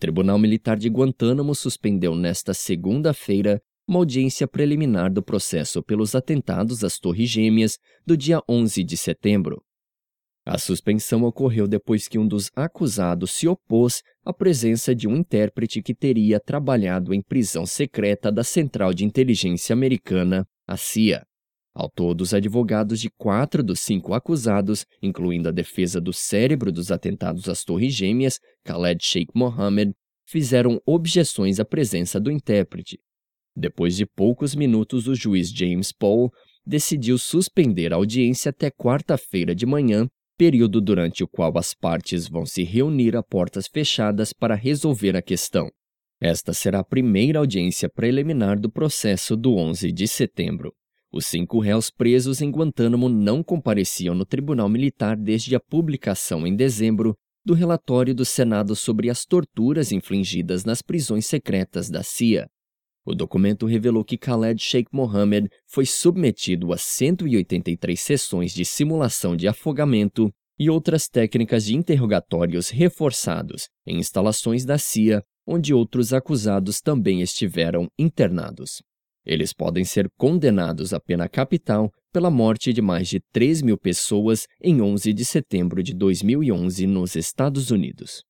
Tribunal Militar de Guantánamo suspendeu nesta segunda-feira uma audiência preliminar do processo pelos atentados às Torres Gêmeas do dia 11 de setembro. A suspensão ocorreu depois que um dos acusados se opôs à presença de um intérprete que teria trabalhado em prisão secreta da Central de Inteligência Americana, a CIA. Ao todo, os advogados de quatro dos cinco acusados, incluindo a defesa do cérebro dos atentados às Torres Gêmeas, Khaled Sheikh Mohammed, fizeram objeções à presença do intérprete, depois de poucos minutos, o juiz James Paul decidiu suspender a audiência até quarta-feira de manhã, período durante o qual as partes vão se reunir a portas fechadas para resolver a questão. Esta será a primeira audiência preliminar do processo do 11 de setembro. Os cinco réus presos em Guantánamo não compareciam no Tribunal Militar desde a publicação em dezembro do relatório do Senado sobre as torturas infligidas nas prisões secretas da CIA. O documento revelou que Khaled Sheikh Mohammed foi submetido a 183 sessões de simulação de afogamento e outras técnicas de interrogatórios reforçados em instalações da CIA, onde outros acusados também estiveram internados. Eles podem ser condenados à pena capital pela morte de mais de 3 mil pessoas em 11 de setembro de 2011 nos Estados Unidos.